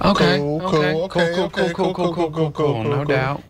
Okay. Cool, okay. cool, okay, cool, okay, cool, cool, cool, cool, cool, cool. No cool. doubt.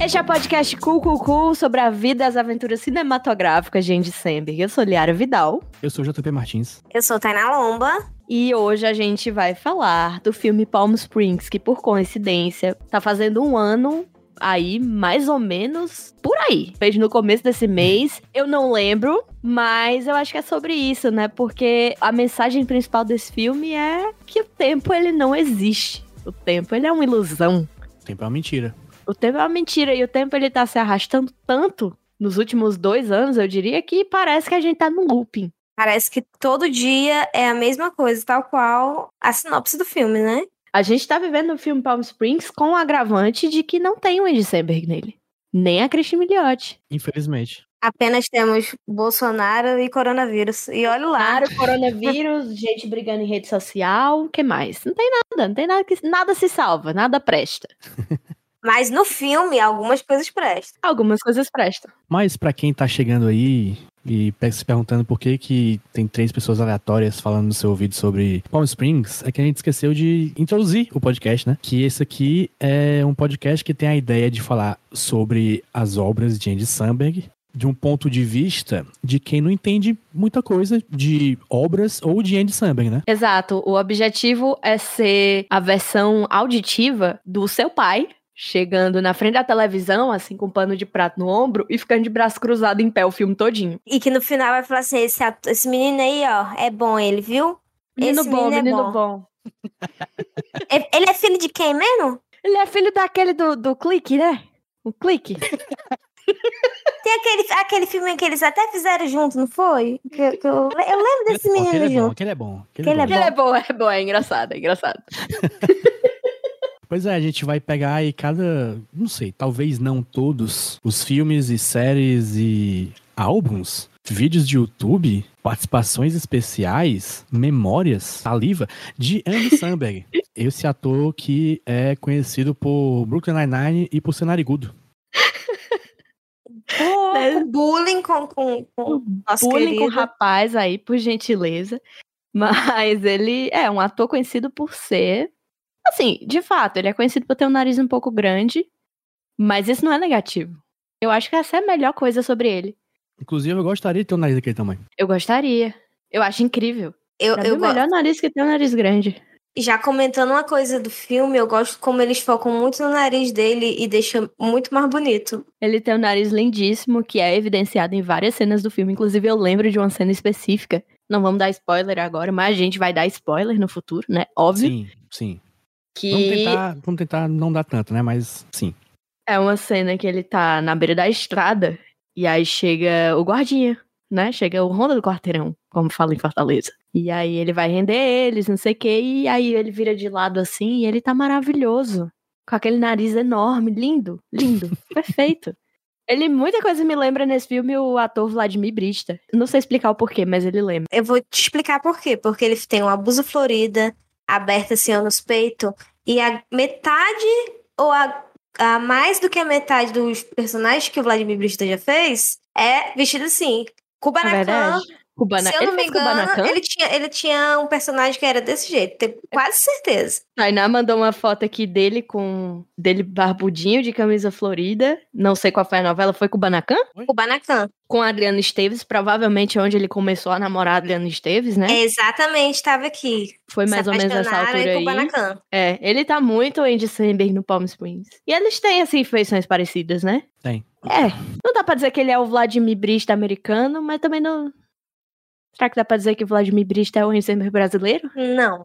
Este é o podcast Cool Cool Cool sobre a vida e as aventuras cinematográficas de Andy Samberg. Eu sou Liara Vidal Eu sou o JP Martins. Eu sou Tainá Lomba. e hoje a gente vai falar do filme Palm Springs, que por coincidência tá fazendo um ano aí, mais ou menos por aí. Fez no começo desse mês. Eu não lembro, mas eu acho que é sobre isso, né? Porque a mensagem principal desse filme é que o tempo ele não existe. O tempo ele é uma ilusão. Tempo é uma mentira. O tempo é uma mentira e o tempo ele tá se arrastando tanto nos últimos dois anos, eu diria que parece que a gente tá num looping. Parece que todo dia é a mesma coisa, tal qual a sinopse do filme, né? A gente tá vivendo o filme Palm Springs com o agravante de que não tem o Andy Samberg nele. Nem a Christine Milioti. Infelizmente. Apenas temos Bolsonaro e coronavírus. E olha lá. Claro, coronavírus, gente brigando em rede social, o que mais? Não tem nada, não tem nada que nada se salva, nada presta. Mas no filme, algumas coisas prestam. Algumas coisas prestam. Mas pra quem tá chegando aí e se perguntando por que que tem três pessoas aleatórias falando no seu ouvido sobre Palm Springs, é que a gente esqueceu de introduzir o podcast, né? Que esse aqui é um podcast que tem a ideia de falar sobre as obras de Andy Samberg de um ponto de vista de quem não entende muita coisa de obras ou de Andy Samberg, né? Exato. O objetivo é ser a versão auditiva do seu pai, chegando na frente da televisão, assim, com um pano de prato no ombro e ficando de braço cruzado em pé o filme todinho. E que no final vai falar assim: esse, esse menino aí, ó, é bom ele, viu? Menino Esse bom, menino é menino bom. bom. É- Ele é filho de quem mesmo? Ele é filho daquele do, do clique, né? O clique. Tem aquele, aquele filme que eles até fizeram junto, não foi? Que- que eu, eu lembro desse Aquele é bom, menino aquele é bom, junto. aquele é bom. Aquele é Ele é bom, é bom, é engraçado, é engraçado. Pois é, a gente vai pegar aí cada, não sei, talvez não todos os filmes e séries e álbuns, vídeos de YouTube, participações especiais, memórias, saliva de Andy Samberg. Esse ator que é conhecido por Brooklyn Nine-Nine e por ser narigudo. Com bullying com, com, com Bullying com o querido. rapaz aí, por gentileza. Mas ele é um ator conhecido por ser. Assim, de fato, ele é conhecido por ter um nariz um pouco grande. Mas isso não é negativo. Eu acho que essa é a melhor coisa sobre ele. Inclusive, eu gostaria de ter um nariz daquele tamanho. Eu gostaria. Eu acho incrível. Eu, Pra eu o go- melhor nariz que tem é um nariz grande. Já comentando uma coisa do filme, eu gosto como eles focam muito no nariz dele e deixam muito mais bonito. Ele tem um nariz lindíssimo, que é evidenciado em várias cenas do filme. Inclusive, eu lembro de uma cena específica. Não vamos dar spoiler agora, mas a gente vai dar spoiler no futuro, né? Óbvio. Sim, sim. Que Vamos tentar, vamos tentar não dar tanto, né? Mas sim. é uma cena que ele tá na beira da estrada e aí chega o guardinha, né? Chega o Ronda do Quarteirão, como fala em Fortaleza. E aí ele vai render eles, não sei o quê, e aí ele vira de lado assim e ele tá maravilhoso. Com aquele nariz enorme, lindo, lindo, perfeito. Ele, muita coisa me lembra nesse filme o ator Vladimir Brista. Não sei explicar o porquê, mas ele lembra. Eu vou te explicar por quê. Porque ele tem uma blusa florida, aberta assim ó, nos peitos, e a metade, ou a, a mais do que a metade dos personagens que o Vladimir Brista já fez, é vestido assim. É Kubanacan. Cubana... se eu ele não me engano, Kubanacan? ele tinha, ele tinha um personagem que era desse jeito, tenho quase certeza. Tainá mandou uma foto aqui dele com. dele barbudinho de camisa florida. Não sei qual foi a novela, foi com o Banacan? Kubanacan. Com a Adriana Esteves, provavelmente onde ele começou a namorar a Adriana Esteves, né? Exatamente, estava aqui. Foi mais ou menos nessa apaixonaram altura em aí. Kubanacan. É, ele tá muito Andy Samberg no Palm Springs. E eles têm, assim, feições parecidas, né? Tem. É, não dá pra dizer que ele é o Vladimir Brista americano, mas também não... Será que dá pra dizer que o Vladimir Brista é o Andy Samberg brasileiro? Não.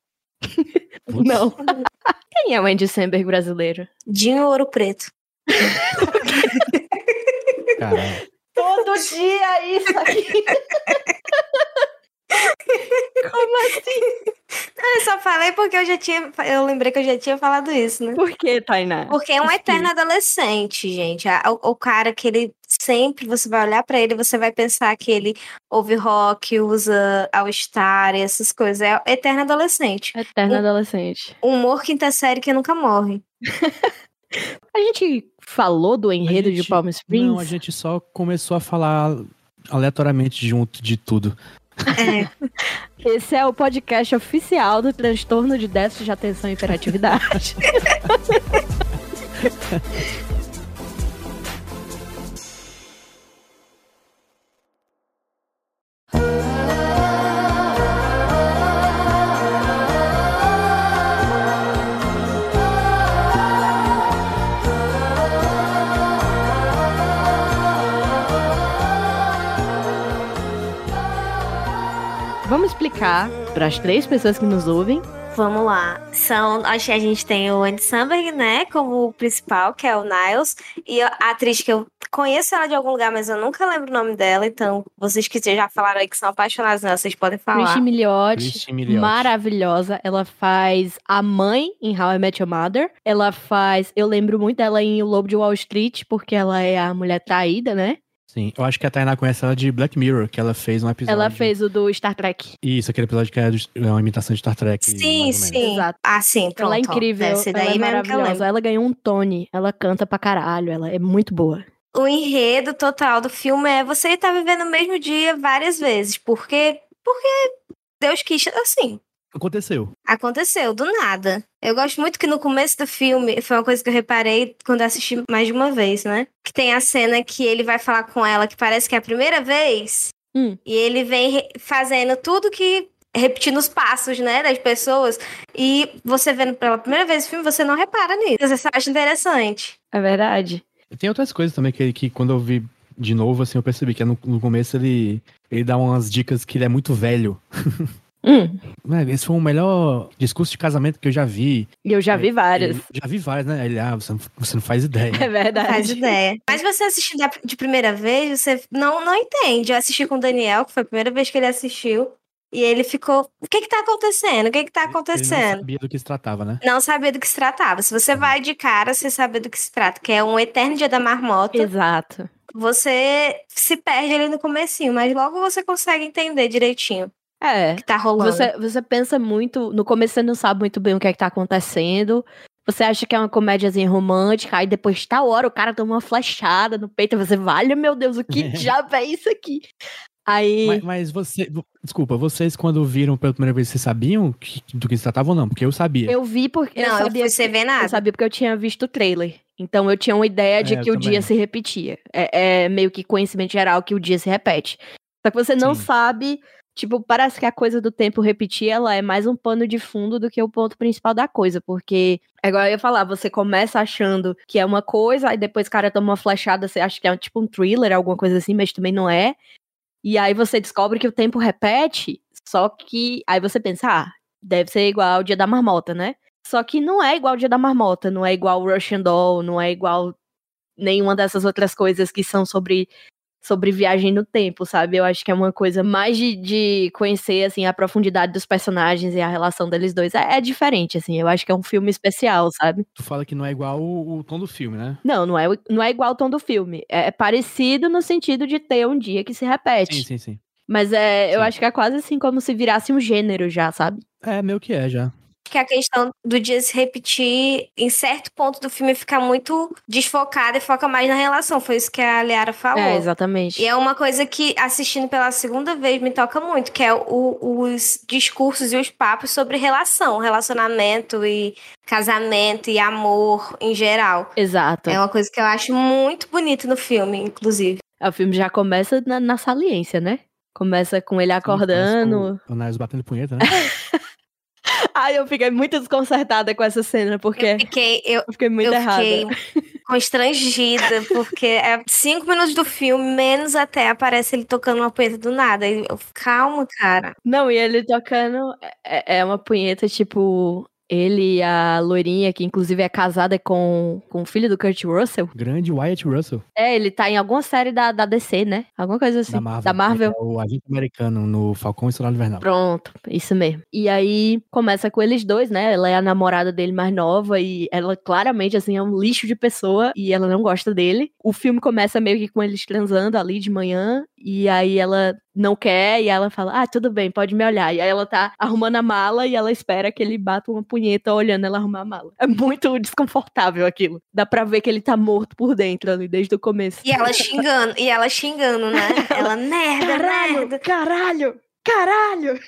Não. Quem é o Andy Samberg brasileiro? Dinho Ouro Preto. Caralho. Todo dia isso aqui. Como assim? Eu só falei porque eu já tinha. Eu lembrei que eu já tinha falado isso, né? Por que, Tainá? Porque é um eterno adolescente, gente. O, o cara que ele sempre você vai olhar pra ele, você vai pensar que ele ouve rock, usa All-Star e essas coisas. É eterno adolescente. Eterno O- adolescente. Humor quinta série que nunca morre. A gente falou do enredo de gente- Palm Springs? Não, a gente só começou a falar aleatoriamente junto de tudo. É. Esse é o podcast oficial do transtorno de déficit de atenção e hiperatividade. explicar para as três pessoas que nos ouvem. Vamos lá. São, acho que a gente tem o Andy Samberg, né, como principal, que é o Niles, e a atriz que eu conheço ela de algum lugar, mas eu nunca lembro o nome dela, então vocês que já falaram aí que são apaixonados nela, vocês podem falar. Christy Milioti. maravilhosa. Ela faz a mãe em How I Met Your Mother. Ela faz, eu lembro muito dela em O Lobo de Wall Street, porque ela é a mulher traída, né? Sim, eu acho que a Tainá conhece ela de Black Mirror, que ela fez um episódio. Ela fez o do Star Trek. Isso, aquele episódio que é do- é uma imitação de Star Trek. Sim, sim. Exato. Ah, sim, pronto. ela é incrível, Essa ela daí é mesmo que eu maravilhosa. Ela ganhou um Tony, ela canta pra caralho, ela é muito boa. O enredo total do filme é você tá vivendo o mesmo dia várias vezes, porque porque Deus quis assim. Aconteceu. Aconteceu, do nada. Eu gosto muito que no começo do filme, foi uma coisa que eu reparei quando eu assisti mais de uma vez, né? Que tem a cena que ele vai falar com ela, que parece que é a primeira vez, Hum. e ele vem fazendo tudo que. repetindo os passos, né, das pessoas. E você vendo pela primeira vez o filme, você não repara nisso. Você acha interessante. É verdade. Tem outras coisas também que, que quando eu vi de novo, assim, eu percebi que no, no começo ele, ele dá umas dicas que ele é muito velho. Hum, Né, Esse foi o melhor discurso de casamento que eu já vi. e eu já vi várias. Eu já vi vários, né? Ele, ah, você não, você não faz ideia. É verdade. Faz ideia. Mas você assistindo da- de primeira vez, você não, não entende. Eu assisti com o Daniel, que foi a primeira vez que ele assistiu. E ele ficou. O que que tá acontecendo? O que que tá Ele não acontecendo? sabia do que se tratava, né? Não sabia do que se tratava. Se você vai de cara, você sabe do que se trata, que é um eterno dia da marmota. Exato. Você se perde ali no comecinho, mas logo você consegue entender direitinho É. que tá rolando. Você, você pensa muito. No começo você não sabe muito bem o que é que tá acontecendo. Você acha que é uma comédiazinha romântica, aí depois tal hora o cara toma uma flechada no peito e você, vale, meu Deus, o que diabo é isso aqui? Aí. Mas, mas você. Desculpa, vocês quando viram pela primeira vez, vocês sabiam que- do que se tratava ou não? Porque eu sabia. Eu vi porque. Não, eu sabia fui sem ver Eu nada. sabia porque eu tinha visto o trailer. Então eu tinha uma ideia de É, que o também. dia se repetia. É, é meio que conhecimento geral que o dia se repete. Só que você não Sim. sabe. Tipo, parece que a coisa do tempo repetir, ela é mais um pano de fundo do que o ponto principal da coisa. Porque, igual eu ia falar, você começa achando que é uma coisa, aí depois o cara toma uma flechada, você acha que é tipo um thriller, alguma coisa assim, mas também não é. E aí você descobre que o tempo repete, só que aí você pensa, ah, deve ser igual o dia da marmota, né? Só que não é igual o dia da marmota, não é igual o Russian Doll, não é igual nenhuma dessas outras coisas que são sobre sobre viagem no tempo, sabe? Eu acho que é uma coisa mais de, de conhecer, assim, a profundidade dos personagens e a relação deles dois. É, é diferente, assim. Eu acho que é um filme especial, sabe? Tu fala que não é igual o, o tom do filme, né? Não, não é, não é igual o tom do filme. É, é parecido no sentido de ter um dia que se repete. Sim, sim, sim. Mas é, eu Sim. acho que é quase assim como se virasse um gênero já, sabe? É, meio que é já. Que a questão do dia se repetir, em certo ponto do filme, fica muito desfocada e foca mais na relação. Foi isso que a Liara falou. É, exatamente. E é uma coisa que, assistindo pela segunda vez, me toca muito, que é o- os discursos e os papos sobre relação, relacionamento e casamento e amor em geral. Exato. É uma coisa que eu acho muito bonita no filme, inclusive. O filme já começa na, na saliência, né? Começa com ele acordando. O, o Niles batendo punheta, né? Ai, eu fiquei muito desconcertada com essa cena, porque Eu fiquei, eu, eu fiquei muito eu errada. fiquei constrangida, porque é cinco minutos do filme, menos até aparece ele tocando uma punheta do nada. Eu, calma, cara. Não, e ele tocando é, é uma punheta, tipo, ele e a loirinha, que inclusive é casada com, com o filho do Kurt Russell. Grande Wyatt Russell, É, ele tá em alguma série da, da DC, né? Alguma coisa assim. da Marvel. Da Marvel. É o agente americano no Falcão e Soldado Invernal. Pronto, isso mesmo. E aí começa com eles dois, né? Ela é a namorada dele mais nova e ela claramente assim é um lixo de pessoa e ela não gosta dele. O filme começa meio que com eles transando ali de manhã e aí ela não quer, e ela fala, ah, tudo bem, pode me olhar. E aí ela tá arrumando a mala e ela espera que ele bata uma punheta olhando ela arrumar a mala. É muito desconfortável aquilo. Dá pra ver que ele tá morto por dentro ali, desde o começo. E ela xingando, e ela xingando, né? Ela, merda, caralho, merda. caralho, caralho.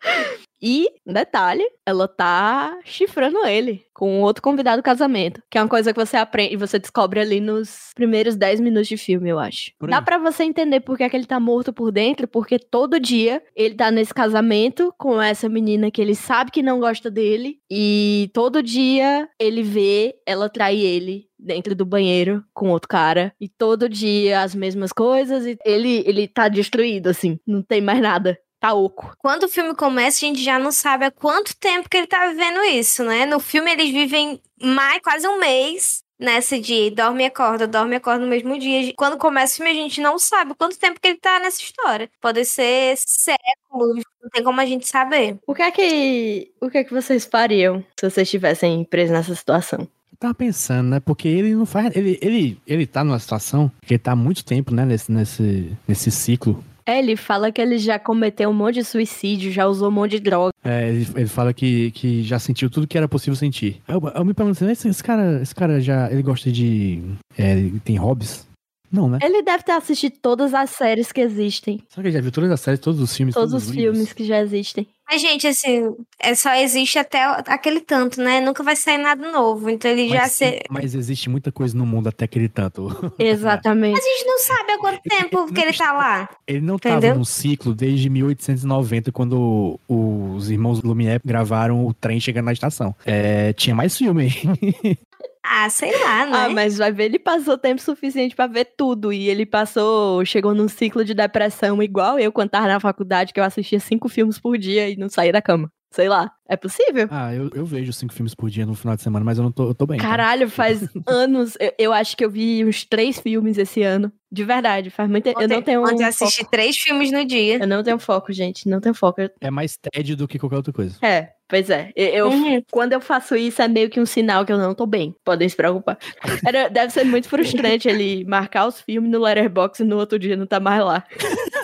E, detalhe, ela tá chifrando ele com outro convidado do casamento. Que é uma coisa que você aprende e você descobre ali nos primeiros 10 minutos de filme, eu acho. Dá para você entender por que, é que ele tá morto por dentro, porque todo dia ele tá nesse casamento com essa menina que ele sabe que não gosta dele. E todo dia ele vê ela trair ele dentro do banheiro com outro cara. E todo dia as mesmas coisas. E ele, ele tá destruído, assim. Não tem mais nada tá oco. Quando o filme começa, a gente já não sabe há quanto tempo que ele tá vivendo isso, né? No filme eles vivem mais quase um mês nessa de dorme e acorda, dorme e acorda no mesmo dia. Quando começa o filme, a gente não sabe quanto tempo que ele tá nessa história. Pode ser séculos, não tem como a gente saber. O que é que, o que, é que vocês fariam se vocês estivessem presos nessa situação? Eu tava pensando, né? Porque ele não faz. Ele, ele, ele tá numa situação que ele tá há muito tempo, né? Nesse, nesse, nesse ciclo ele fala que ele já cometeu um monte de suicídio, já usou um monte de droga. É, ele, ele fala que, que já sentiu tudo que era possível sentir. Eu, eu me pergunto, esse, esse, cara, esse cara já, ele gosta de, é, ele tem hobbies? Não, né? Ele deve ter assistido todas as séries que existem. Será que ele já viu todas as séries, todos os filmes? Todos, todos os, filmes que já existem. Mas, gente, assim, é, só existe até aquele tanto, né? Nunca vai sair nada novo. Então ele mas, já se... Mas existe muita coisa no mundo até aquele tanto. Exatamente. Mas a gente não sabe há quanto tempo ele que ele tá lá. Ele não Entendeu? tava num ciclo desde 1890, quando os irmãos Lumière gravaram o trem chegando na estação. É, tinha mais filme aí. Ah, sei lá, né? Ah, mas vai ver, ele passou tempo suficiente para ver tudo. E ele passou, chegou num ciclo de depressão igual eu quando tava na faculdade, que eu assistia cinco filmes por dia e não saía da cama. Sei lá, é possível? Ah, eu, eu vejo cinco filmes por dia no final de semana, mas eu não tô, eu tô bem. Tá? Caralho, então. faz anos. Eu, eu, acho que eu vi uns três filmes esse ano. De verdade, faz muito tempo. Eu não tenho. Ontem um assisti três filmes no dia. Eu não tenho foco, gente. Não tenho foco. É mais tédio do que qualquer outra coisa. É, pois é. Eu, uhum. Quando eu faço isso, é meio que um sinal que eu não tô bem. Podem se preocupar. Era, deve ser muito frustrante ele marcar os filmes no Letterboxd e no outro dia não tá mais lá.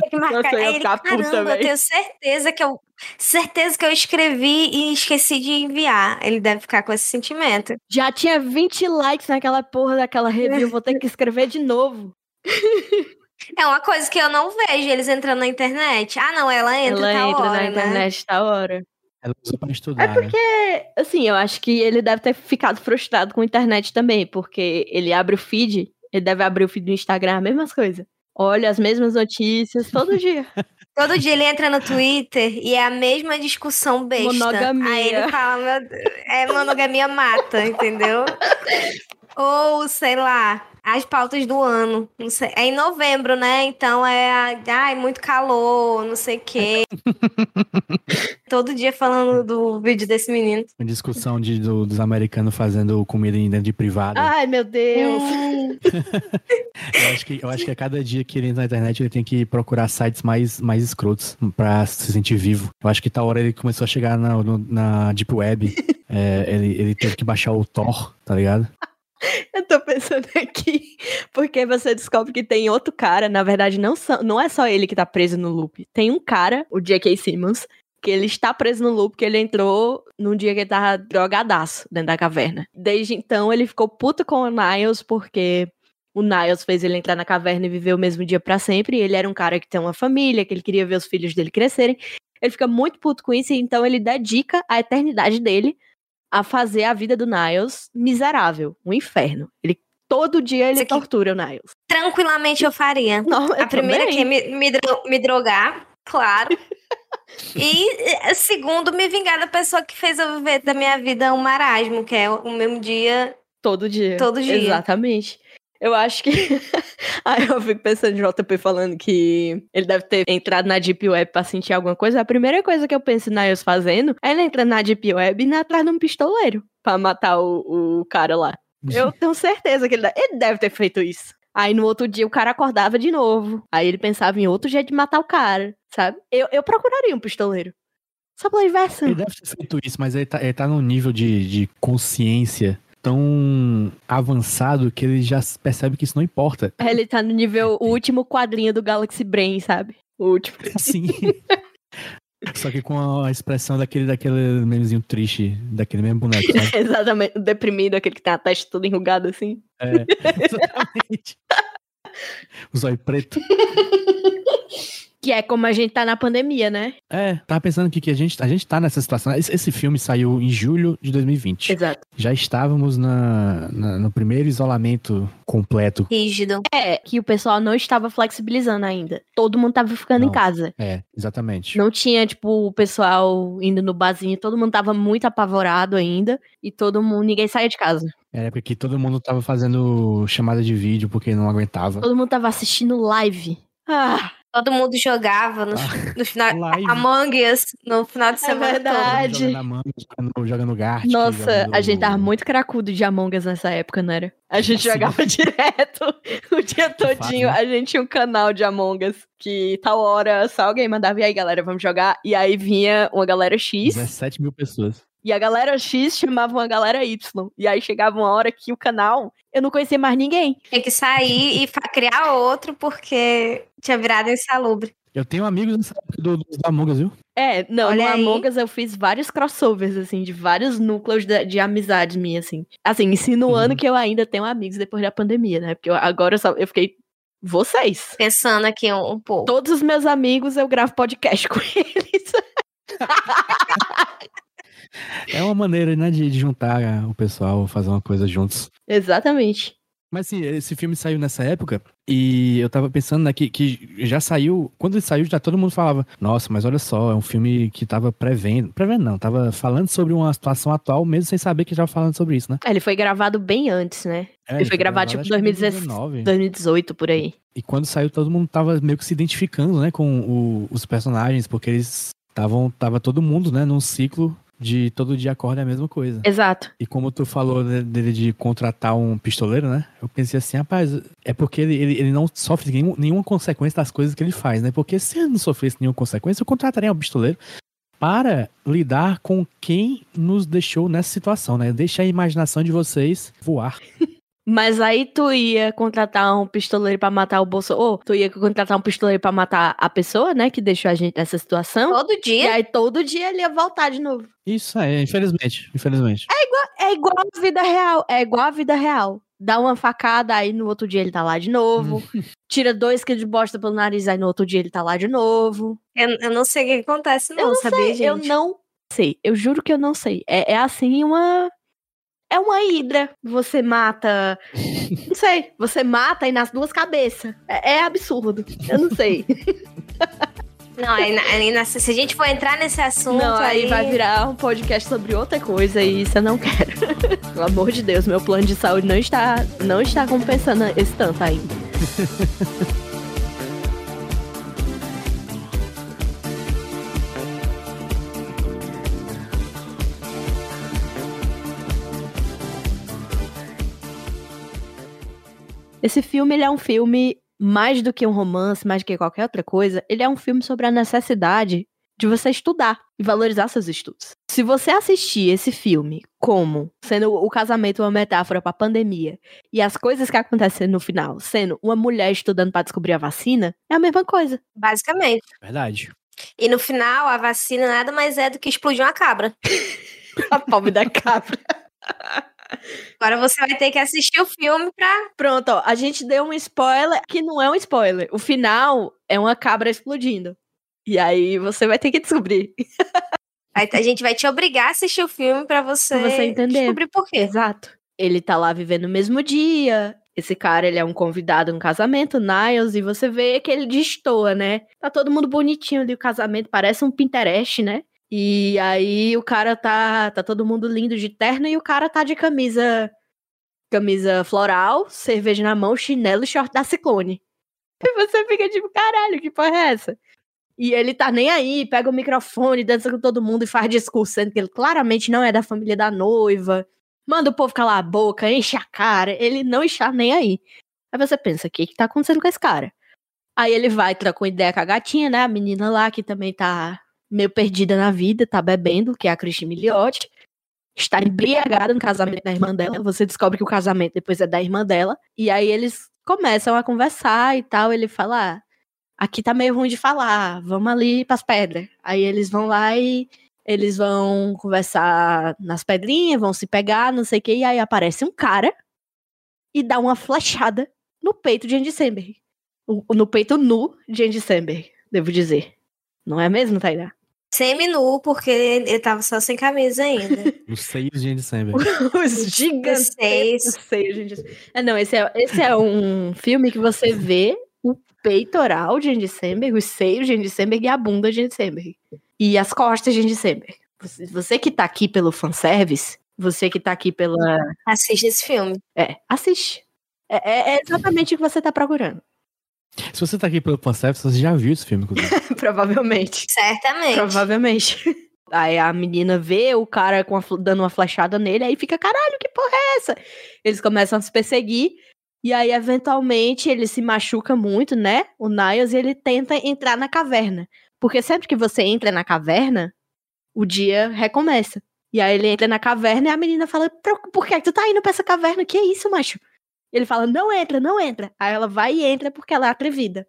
Tem que marcar. Nossa, eu ele, caramba, eu tenho certeza que eu certeza que eu escrevi e esqueci de enviar. Ele deve ficar com esse sentimento. Já tinha 20 likes naquela porra daquela review, vou ter que escrever de novo. É uma coisa que eu não vejo eles entrando na internet. Ah, não, ela entra ela entra hora, na né? internet tá hora. Ela usa pra estudar. É porque, né? assim, eu acho que ele deve ter ficado frustrado com a internet também, porque ele abre o feed, ele deve abrir o feed do Instagram, as mesmas coisas. Olha as mesmas notícias todo dia. Todo dia ele entra no Twitter e é a mesma discussão besta. Monogamia. Aí ele fala, é monogamia mata, entendeu? Ou, sei lá, as pautas do ano. Sei, é em novembro, né? Então é, ai, muito calor, não sei o quê. Todo dia falando do vídeo desse menino. Uma discussão de, do, dos americanos fazendo comida dentro de privado. Ai, meu Deus. eu, acho que, eu acho que a cada dia que ele entra na internet, ele tem que procurar sites mais, mais escrotos pra se sentir vivo. Eu acho que tal hora ele começou a chegar na, no, na Deep Web. é, ele, ele teve que baixar o Tor, tá ligado? Eu tô pensando aqui, porque você descobre que tem outro cara, na verdade, não, só, não é só ele que tá preso no loop. Tem um cara, o J.K. Simmons, que ele está preso no loop, que ele entrou num dia que ele tava drogadaço dentro da caverna. Desde então, ele ficou puto com o Niles, porque o Niles fez ele entrar na caverna e viver o mesmo dia para sempre. E ele era um cara que tem uma família, que ele queria ver os filhos dele crescerem. Ele fica muito puto com isso, então ele dedica a eternidade dele a fazer a vida do Niles miserável, um inferno. Ele todo dia ele tortura o Niles. Tranquilamente eu faria. Não, eu a primeira que é me, me, me drogar, claro. e eh, segundo, me vingar da pessoa que fez eu viver da minha vida um marasmo, que é o mesmo dia. Todo dia. Todo dia. Exatamente. Eu acho que. Aí eu fico pensando em JP falando que ele deve ter entrado na Deep Web pra sentir alguma coisa. A primeira coisa que eu penso na Niles fazendo é ele entrar na Deep Web e ir atrás de um pistoleiro pra matar o, o cara lá. Eu tenho certeza que ele deve, ele deve ter feito isso. Aí no outro dia o cara acordava de novo. Aí ele pensava em outro jeito de matar o cara, sabe? Eu, eu procuraria um pistoleiro. Só pela inversão. Ele deve ter feito isso, mas ele tá, ele tá num nível de, de consciência tão avançado que ele já percebe que isso não importa. Ele tá no nível, o último quadrinho do Galaxy Brain, sabe? O último. Sim. Só que com a expressão daquele, daquele memezinho triste, daquele mesmo boneco? Exatamente, deprimido, aquele que tem a testa toda enrugada assim. É, exatamente. O zóio preto. Que é como a gente tá na pandemia, né? É, tava pensando aqui que a gente, a gente tá nessa situação. Esse, esse filme saiu em julho de 2020. Exato. Já estávamos na, na- no primeiro isolamento completo. Rígido. É, que o pessoal não estava flexibilizando ainda. Todo mundo tava ficando Não. em casa. É, exatamente. Não tinha, tipo, o pessoal indo no barzinho, todo mundo tava muito apavorado ainda. E todo mundo, ninguém saía de casa. Era época que todo mundo tava fazendo chamada de vídeo porque não aguentava. Todo mundo tava assistindo live. Ah, Todo mundo jogava no, no final. Live. Among Us no final de É semana. todo. verdade. Jogando Among Us, jogando, jogando Gartic. nossa, jogando- a gente tava muito cracudo de Among Us nessa época, não era? A gente Sim. jogava direto o dia fato, todinho. né? A gente tinha um canal de Among Us que tal hora só alguém mandava, e aí galera, vamos jogar? E aí vinha uma galera X. 17 mil pessoas. E a galera X chamava uma galera Y. E aí chegava uma hora que o canal, eu não conhecia mais ninguém. Tinha que sair e criar outro porque tinha virado insalubre. Eu tenho amigos nessa época do, do Among Us, viu? É, não, Olha no aí. Among Us eu fiz vários crossovers, assim, de vários núcleos de, de amizades minhas, assim. Assim, insinuando Uhum. que eu ainda tenho amigos depois da pandemia, né? Porque eu- agora eu só, eu fiquei. Vocês. Pensando aqui um, um pouco. Todos os meus amigos eu gravo podcast com eles. É uma maneira, né, de, de juntar o pessoal, fazer uma coisa juntos. Exatamente. Mas sim, esse filme saiu nessa época e eu tava pensando né, que, que já saiu. Quando ele saiu, já todo mundo falava: Nossa, mas olha só, é um filme que tava prevendo. Prevendo não, tava falando sobre uma situação atual, mesmo sem saber que já tava falando sobre isso, né? Ele foi gravado bem antes, né? É, Ele foi gravado, tipo, que em 2019. 2018, por aí. E quando saiu, todo mundo tava meio que se identificando, né, com o- os personagens, porque eles estavam. Tava todo mundo, né, num ciclo de todo dia acorda a mesma coisa. Exato. E como tu falou dele de contratar um pistoleiro, né? Eu pensei assim, rapaz, é porque ele, ele, ele não sofre nenhum- nenhuma consequência das coisas que ele faz, né? Porque se ele não sofresse nenhuma consequência, eu contrataria um pistoleiro para lidar com quem nos deixou nessa situação, né? Deixa a imaginação de vocês voar. Mas aí tu ia contratar um pistoleiro pra matar o bolso. Ou tu ia contratar um pistoleiro pra matar a pessoa, né? Que deixou a gente nessa situação. Todo E dia. aí todo dia ele ia voltar de novo. Isso é, infelizmente, infelizmente. É igual a vida real. É igual a vida real. Dá uma facada, aí no outro dia ele tá lá de novo. Tira dois quilos de bosta pelo nariz, aí no outro dia ele tá lá de novo. Eu, eu não sei o que acontece, não, Eu não sabia, sei, gente? eu não sei. Eu juro que eu não sei. É, é assim uma. É uma hidra. Você mata. Não sei. Você mata e nas duas cabeças. É, é absurdo. Eu não sei. Não, aí, aí se a gente for entrar nesse assunto, não, aí aí, vai virar um podcast sobre outra coisa e isso eu não quero. Pelo amor de Deus, meu plano de saúde não está, não está compensando esse tanto ainda. Esse filme ele é um filme mais do que um romance, mais do que qualquer outra coisa. Ele é um filme sobre a necessidade de você estudar e valorizar seus estudos. Se você assistir esse filme como sendo o casamento uma metáfora para a pandemia e as coisas que acontecem no final sendo uma mulher estudando para descobrir a vacina, é a mesma coisa. basicamente. Verdade. E no final, a vacina nada mais é do que explodir uma cabra. A pobre da cabra. Agora você vai ter que assistir o filme pra. Pronto, ó, a gente deu um spoiler que não é um spoiler. O final é uma cabra explodindo. E aí você vai ter que descobrir. aí A gente vai te obrigar a assistir o filme pra você, você entender. descobrir por quê. Exato. Ele tá lá vivendo no mesmo dia. Esse cara, ele é um convidado no casamento, Niles, e você vê que ele destoa, né? Tá todo mundo bonitinho ali, o casamento parece um Pinterest, né? E aí o cara tá, tá todo mundo lindo de terno e o cara tá de camisa camisa floral, cerveja na mão, chinelo e short da Ciclone. E você fica tipo, caralho, que porra é essa? E ele tá nem aí, pega o microfone, dança com todo mundo e faz discurso, sendo que ele claramente não é da família da noiva. Manda o povo calar a boca, enche a cara. Ele não está nem aí. Aí você pensa, o que que tá acontecendo com esse cara? Aí ele vai, troca uma ideia com a gatinha, né? A menina lá que também tá meio perdida na vida, tá bebendo, que é a Christine Milioti. está embriagada no casamento da irmã dela. Você descobre que o casamento depois é da irmã dela. E aí eles começam a conversar e tal. Ele fala: ah, aqui tá meio ruim de falar, vamos ali pras pedras. Aí eles vão lá e eles vão conversar nas pedrinhas, vão se pegar, não sei o que, e aí aparece um cara e dá uma flechada no peito de Andy Samberg. No peito nu de Andy Samberg, devo dizer. Não é mesmo, Tainá? Semi-nu, porque ele tava só sem camisa ainda. Os seios de Andy Samberg. Os gigantescos seios de Andy Samberg. É, não, esse é, esse é um filme que você vê o peitoral de Andy Samberg, os seios de Andy Samberg e a bunda de Andy Samberg. E as costas de Andy Samberg. Você, você que tá aqui pelo fanservice, você que tá aqui pela... Assiste esse filme. É, assiste. É, é, é exatamente o que você tá procurando. Se você tá aqui pelo fanservice, você já viu esse filme, inclusive. Provavelmente. Certamente. Provavelmente. Aí a menina vê o cara com a, dando uma flechada nele, aí fica, caralho, que porra é essa? Eles começam a se perseguir, e aí, eventualmente, ele se machuca muito, né? O Niles, e ele tenta entrar na caverna. Porque sempre que você entra na caverna, o dia recomeça. E aí ele entra na caverna e a menina fala: Por que tu tá indo pra essa caverna? Que é isso, macho? Ele fala: Não entra, não entra. Aí ela vai e entra porque ela é atrevida.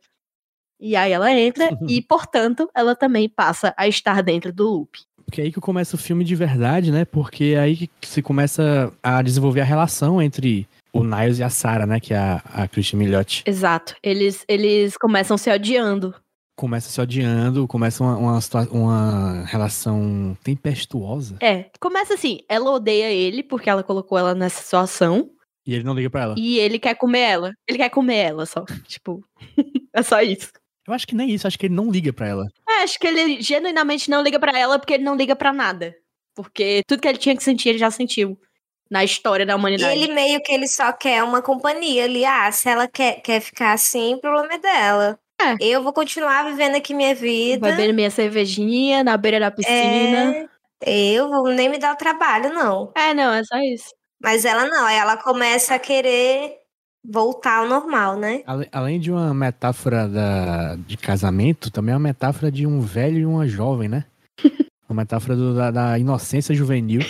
E aí ela entra e, portanto, ela também passa a estar dentro do loop. Porque é aí que começa o filme de verdade, né? Porque é aí que se começa a desenvolver a relação entre o Niles e a Sarah, né? Que é a, a Christian Milioti. Exato. Eles, eles começam se odiando. Começa se odiando, começa uma, uma, uma, relação tempestuosa. É, começa assim, ela odeia ele porque ela colocou ela nessa situação. E ele não liga pra ela. E ele quer comer ela. Ele quer comer ela só. tipo, é só isso. Eu acho que nem isso, acho que ele não liga pra ela. É, acho que ele genuinamente não liga pra ela porque ele não liga pra nada. Porque tudo que ele tinha que sentir, ele já sentiu na história da humanidade. E ele meio que ele só quer uma companhia ali. Ah, se ela quer, quer ficar assim, o problema é dela. É. Eu vou continuar vivendo aqui minha vida. Bebendo minha cervejinha na beira da piscina. É, eu vou nem me dar o trabalho, não. É, não, é só isso. Mas ela não, ela começa a querer voltar ao normal, né? Além de uma metáfora da, de casamento, também é uma metáfora de um velho e uma jovem, né? uma metáfora do, da, da inocência juvenil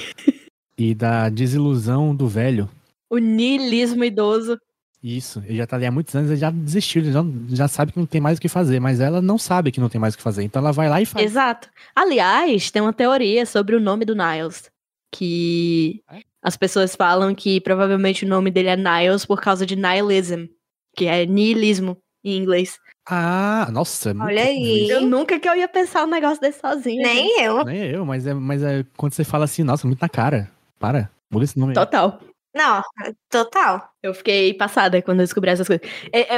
e da desilusão do velho. O niilismo idoso. Isso, ele já tá ali há muitos anos, ele já desistiu, ele já, já sabe que não tem mais o que fazer, mas ela não sabe que não tem mais o que fazer, então ela vai lá e faz. Exato. Aliás, tem uma teoria sobre o nome do Niles, que é? As pessoas falam que provavelmente o nome dele é Niles por causa de nihilism, que é niilismo em inglês. Ah, nossa. É Olha aí. Eu nunca que eu ia pensar um negócio desse sozinho. Nem gente. eu. Nem eu, mas é, mas é quando você fala assim, nossa, muito na cara. Para, muda esse nome. Total. Não, total. Eu fiquei passada quando eu descobri essas coisas.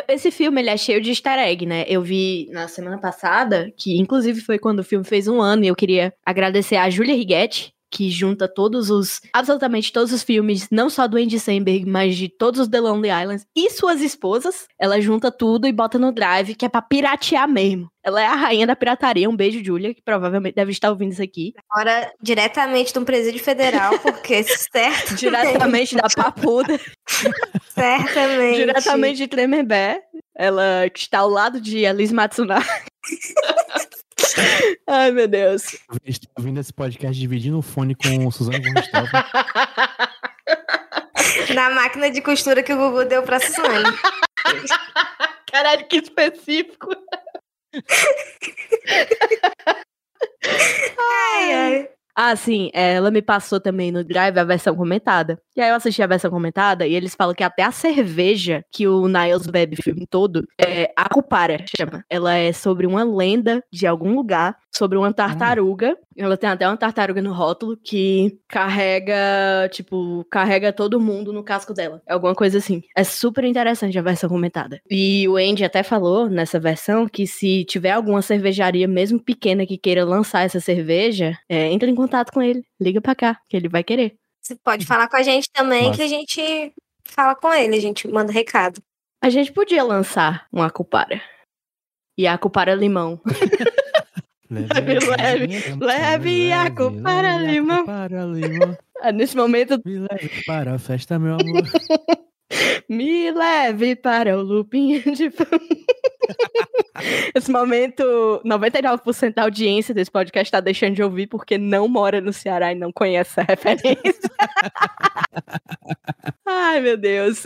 Esse filme, ele é cheio de easter egg, né? Eu vi na semana passada, que inclusive foi quando o filme fez um ano, e eu queria agradecer a Julia Righetti, que junta todos os, absolutamente todos os filmes, não só do Andy Samberg, mas de todos os The Lonely Islands e suas esposas. Ela junta tudo e bota no drive, que é pra piratear mesmo. Ela é a rainha da pirataria. Um beijo, Julia, que provavelmente deve estar ouvindo isso aqui. Agora, diretamente de um presídio federal, porque certo. diretamente da papuda. Certamente. Diretamente de Tremembé. Ela está ao lado de Alice Matsunaga. Ai, meu Deus. Estou ouvindo esse podcast dividindo o fone com o Suzano von Na máquina de costura que o Gugu deu pra Suzane. Caralho, que específico. ai, ai. Ah, sim, é, ela me passou também no Drive a versão comentada. E aí eu assisti a versão comentada e eles falam que até a cerveja que o Niles bebe o filme todo é a Cupara, chama. Ela é sobre uma lenda de algum lugar, sobre uma tartaruga. Ela tem até uma tartaruga no rótulo que carrega, tipo, carrega todo mundo no casco dela. É alguma coisa assim. É super interessante a versão comentada. E o Andy até falou nessa versão que se tiver alguma cervejaria, mesmo pequena, que queira lançar essa cerveja, é, entra em contato com ele. Liga pra cá, que ele vai querer. Você pode falar com a gente também, Nossa. que a gente fala com ele, a gente manda recado. A gente podia lançar uma cupara. E a cupara limão. leve, leve, leve, a cupara limão. limão. Ah, nesse momento. Me leve para a festa, meu amor. Me leve para o lupinho de Esse momento, 99% da audiência desse podcast tá deixando de ouvir porque não mora no Ceará e não conhece essa referência. Ai, meu Deus.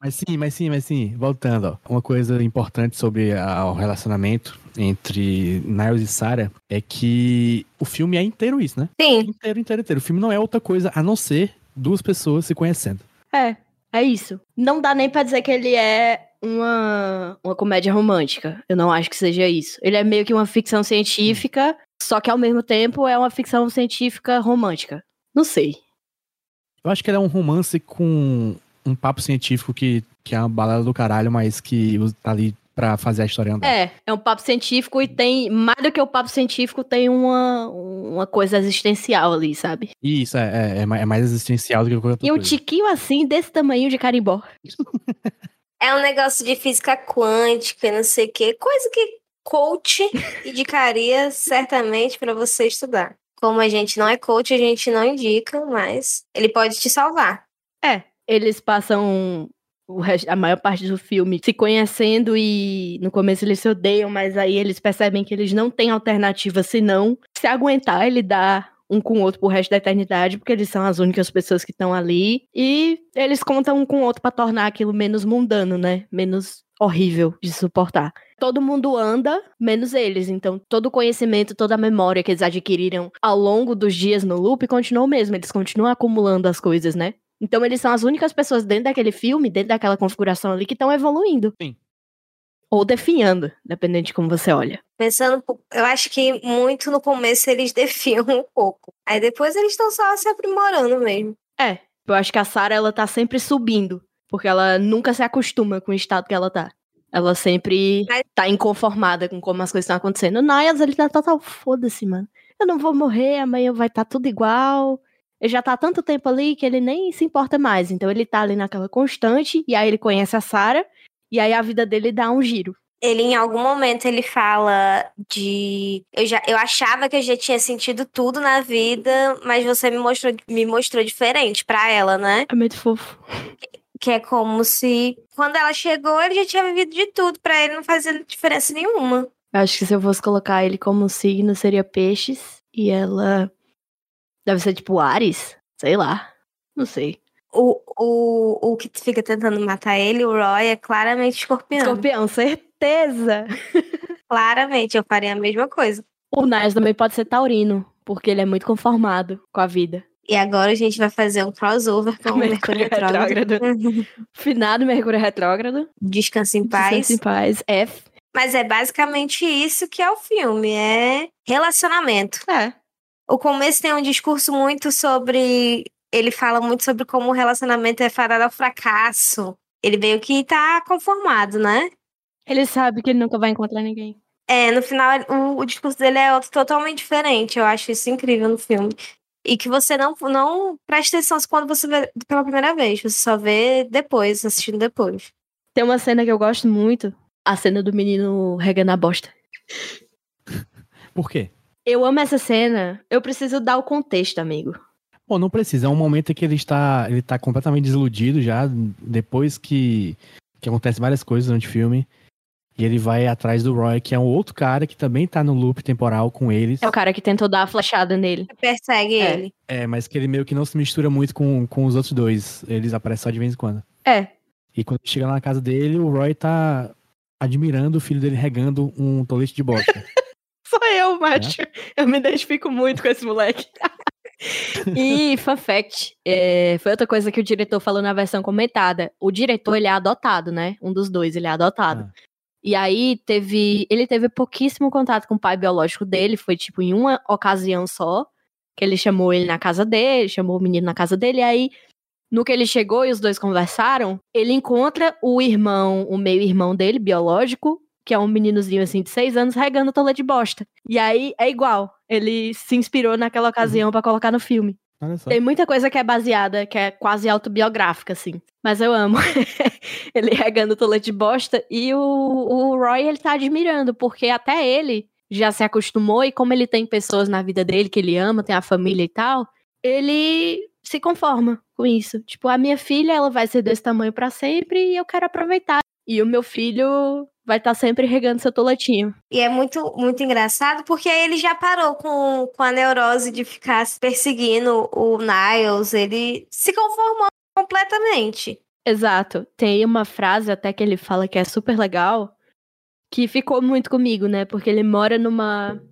Mas sim, mas sim, mas sim. Voltando, ó. Uma coisa importante sobre a- o relacionamento entre Niles e Sarah é que o filme é inteiro isso, né? Sim, Inteiro, inteiro, inteiro. O filme não é outra coisa a não ser duas pessoas se conhecendo. É, é isso. Não dá nem pra dizer que ele é uma, uma comédia romântica. Eu não acho que seja isso. Ele é meio que uma ficção científica, só que ao mesmo tempo é uma ficção científica romântica. Não sei. Eu acho que ele é um romance com um papo científico que, que é uma balada do caralho, mas que tá ali pra fazer a história andar. É, é um papo científico e tem, mais do que o papo científico, tem uma, uma coisa existencial ali, sabe? Isso, é, é, é é mais existencial do que qualquer outra E um coisa. tiquinho assim, desse tamanho de carimbó. é um negócio de física quântica e não sei o quê. Coisa que coach indicaria certamente pra você estudar. Como a gente não é coach, a gente não indica, mas ele pode te salvar. É, eles passam a maior parte do filme se conhecendo e no começo eles se odeiam, mas aí eles percebem que eles não têm alternativa senão se aguentar e lidar um com o outro pro resto da eternidade, porque eles são as únicas pessoas que estão ali e eles contam um com o outro pra tornar aquilo menos mundano, né? Menos horrível de suportar. Todo mundo anda, menos eles. Então, todo o conhecimento, toda a memória que eles adquiriram ao longo dos dias no loop continua o mesmo. Eles continuam acumulando as coisas, né? Então eles são as únicas pessoas dentro daquele filme, dentro daquela configuração ali, que estão evoluindo. Sim. Ou definhando, dependendo de como você olha. Pensando, eu acho que muito no começo eles defiam um pouco. Aí depois eles estão só se aprimorando mesmo. É, eu acho que a Sarah, ela tá sempre subindo. Porque ela nunca se acostuma com o estado que ela tá. Ela sempre Mas- tá inconformada com como as coisas estão acontecendo. O Niles, ele tá total foda-se, mano. Eu não vou morrer, amanhã vai estar tudo igual. Ele já tá há tanto tempo ali que ele nem se importa mais. Então ele tá ali naquela constante, e aí ele conhece a Sarah, e aí a vida dele dá um giro. Ele em algum momento ele fala de eu já eu achava que eu já tinha sentido tudo na vida, mas você me mostrou me mostrou diferente pra ela, né? É muito fofo. Que é como se quando ela chegou, ele já tinha vivido de tudo, pra ele não fazia diferença nenhuma. Eu acho que se eu fosse colocar ele como signo, seria peixes. E ela. Deve ser tipo Ares? Sei lá. Não sei. O, o, o que fica tentando matar ele, o Roy, é claramente escorpião. Escorpião, certeza! Claramente, eu faria a mesma coisa. O Niles também pode ser taurino, porque ele é muito conformado com a vida. E agora a gente vai fazer um crossover com o Mercúrio Mercúrio Retrógrado. Finado Mercúrio retrógrado. Descanse em paz. Descanse em paz. F. Mas é basicamente isso que é o filme, é relacionamento. É. O começo tem um discurso muito sobre. Ele fala muito sobre como o relacionamento é fadado ao fracasso. Ele meio que tá conformado, né? Ele sabe que ele nunca vai encontrar ninguém. É, no final, o, o discurso dele é outro, totalmente diferente. Eu acho isso incrível no filme. E que você não, não presta atenção quando você vê pela primeira vez. Você só vê depois, assistindo depois. Tem uma cena que eu gosto muito. A cena do menino regando a bosta. Por quê? Eu amo essa cena. Eu preciso dar o contexto, amigo. Bom, não precisa. É um momento em que ele está, ele tá completamente desiludido já, depois que, que acontece várias coisas durante o filme. E ele vai atrás do Roy, que é um outro cara que também tá no loop temporal com eles. É o cara que tentou dar a flechada nele. Persegue É. ele. É, mas que ele meio que não se mistura muito com, com os outros dois. Eles aparecem só de vez em quando. É. E quando chega lá na casa dele, o Roy tá admirando o filho dele regando um tolete de bosta. Sou eu, macho. Eu me identifico muito com esse moleque. e, fun fact, é, foi outra coisa que o diretor falou na versão comentada. O diretor, ele é adotado, né? Um dos dois, ele é adotado. Ah. E aí, teve. Ele teve pouquíssimo contato com o pai biológico dele. Foi, tipo, em uma ocasião só. Que ele chamou ele na casa dele, chamou o menino na casa dele. E aí, no que ele chegou e os dois conversaram, ele encontra o irmão, o meio-irmão dele, biológico, que é um meninozinho assim de seis anos, regando tola de bosta. E aí é igual. Ele se inspirou naquela ocasião pra colocar no filme. Tem muita coisa que é baseada, que é quase autobiográfica, assim. Mas eu amo. ele regando tola de bosta. E o, o Roy, ele tá admirando, porque até ele já se acostumou. E como ele tem pessoas na vida dele que ele ama, tem a família e tal, ele se conforma com isso. Tipo, a minha filha, ela vai ser desse tamanho pra sempre e eu quero aproveitar. E o meu filho vai estar sempre regando seu toletinho. E é muito, muito engraçado porque aí ele já parou com, com a neurose de ficar perseguindo o Niles. Ele se conformou completamente. Exato. Tem uma frase até que ele fala que é super legal, que ficou muito comigo, né? Porque ele mora numa